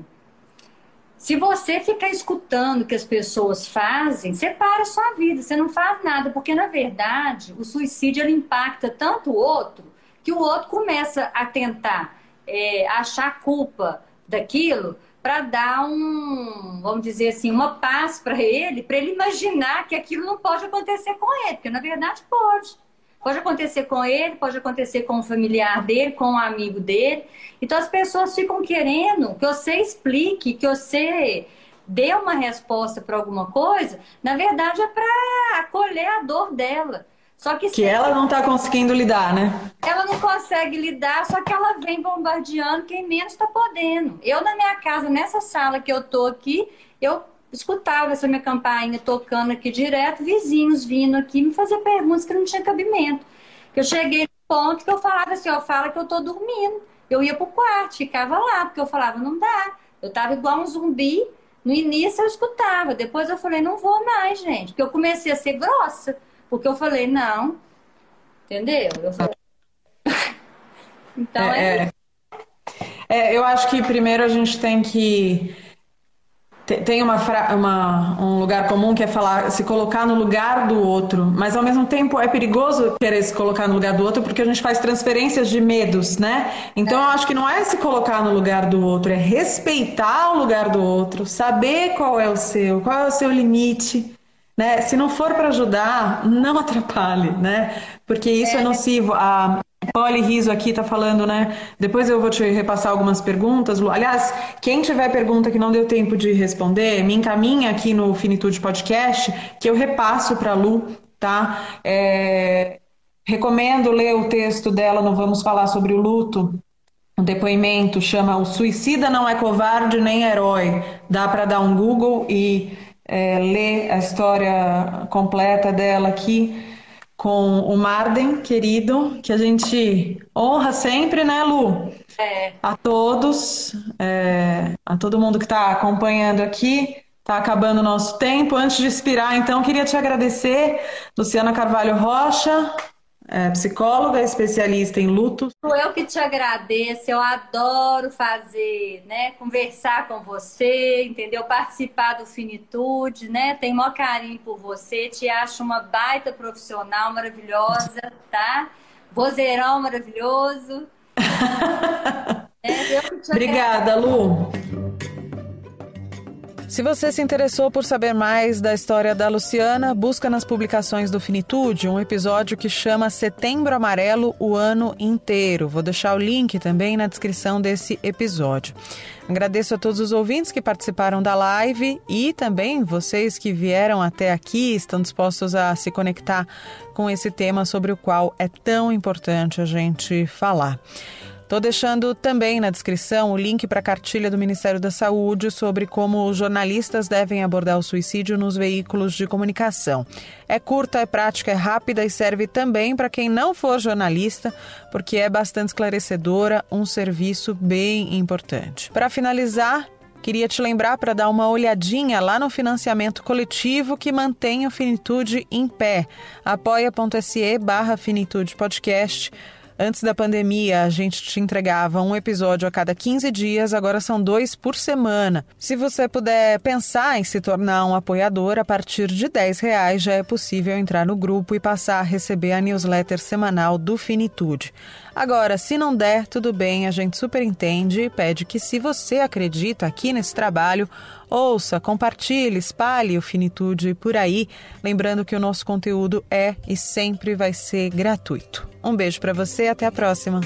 se você ficar escutando o que as pessoas fazem, você para a sua vida, você não faz nada, porque na verdade o suicídio ele impacta tanto o outro que o outro começa a tentar é, achar culpa daquilo para dar um, vamos dizer assim, uma paz para ele, para ele imaginar que aquilo não pode acontecer com ele, porque na verdade pode. Pode acontecer com ele, pode acontecer com o familiar dele, com o amigo dele. Então as pessoas ficam querendo que você explique, que você dê uma resposta para alguma coisa. Na verdade é para acolher a dor dela. Só que, que ela não está conseguindo lidar, né? Ela não consegue lidar, só que ela vem bombardeando quem menos está podendo. Eu na minha casa, nessa sala que eu tô aqui, eu escutava essa minha campainha tocando aqui direto, vizinhos vindo aqui me fazer perguntas que não tinha cabimento. Que eu cheguei no ponto que eu falava assim, ó, fala que eu tô dormindo. Eu ia pro quarto, ficava lá, porque eu falava, não dá. Eu tava igual um zumbi. No início eu escutava, depois eu falei, não vou mais, gente. Porque eu comecei a ser grossa. Porque eu falei, não. Entendeu? Eu falei... então é, é... é, eu acho que primeiro a gente tem que tem uma, uma, um lugar comum que é falar se colocar no lugar do outro, mas ao mesmo tempo é perigoso querer se colocar no lugar do outro porque a gente faz transferências de medos, né? Então eu acho que não é se colocar no lugar do outro, é respeitar o lugar do outro, saber qual é o seu, qual é o seu limite. Né? Se não for para ajudar, não atrapalhe, né? Porque isso é, é nocivo. A, Poli Riso aqui está falando, né? Depois eu vou te repassar algumas perguntas. Aliás, quem tiver pergunta que não deu tempo de responder, me encaminha aqui no Finitude Podcast, que eu repasso para a Lu, tá? É... Recomendo ler o texto dela no Vamos Falar sobre o Luto. O depoimento chama O Suicida Não é Covarde nem Herói. Dá para dar um Google e é, ler a história completa dela aqui com o Marden, querido, que a gente honra sempre, né, Lu? É. A todos, é, a todo mundo que está acompanhando aqui. Está acabando o nosso tempo. Antes de expirar, então, queria te agradecer, Luciana Carvalho Rocha, é, psicóloga, especialista em luto. Eu que te agradeço, eu adoro fazer, né, conversar com você, entendeu? Participar do Finitude, né? Tenho maior carinho por você, te acho uma baita profissional maravilhosa, tá? Vozeirão maravilhoso. é, Obrigada, Lu. Se você se interessou por saber mais da história da Luciana, busca nas publicações do Finitude um episódio que chama Setembro Amarelo o ano inteiro. Vou deixar o link também na descrição desse episódio. Agradeço a todos os ouvintes que participaram da live e também vocês que vieram até aqui, estão dispostos a se conectar com esse tema sobre o qual é tão importante a gente falar. Estou deixando também na descrição o link para a cartilha do Ministério da Saúde sobre como os jornalistas devem abordar o suicídio nos veículos de comunicação. É curta, é prática, é rápida e serve também para quem não for jornalista, porque é bastante esclarecedora, um serviço bem importante. Para finalizar, Queria te lembrar para dar uma olhadinha lá no financiamento coletivo que mantém o Finitude em pé. apoia.se barra Finitude Podcast. Antes da pandemia, a gente te entregava um episódio a cada 15 dias, agora são dois por semana. Se você puder pensar em se tornar um apoiador, a partir de 10 reais já é possível entrar no grupo e passar a receber a newsletter semanal do Finitude. Agora, se não der, tudo bem, a gente super entende e pede que, se você acredita aqui nesse trabalho, ouça, compartilhe, espalhe o Finitude por aí, lembrando que o nosso conteúdo é e sempre vai ser gratuito. Um beijo para você até a próxima.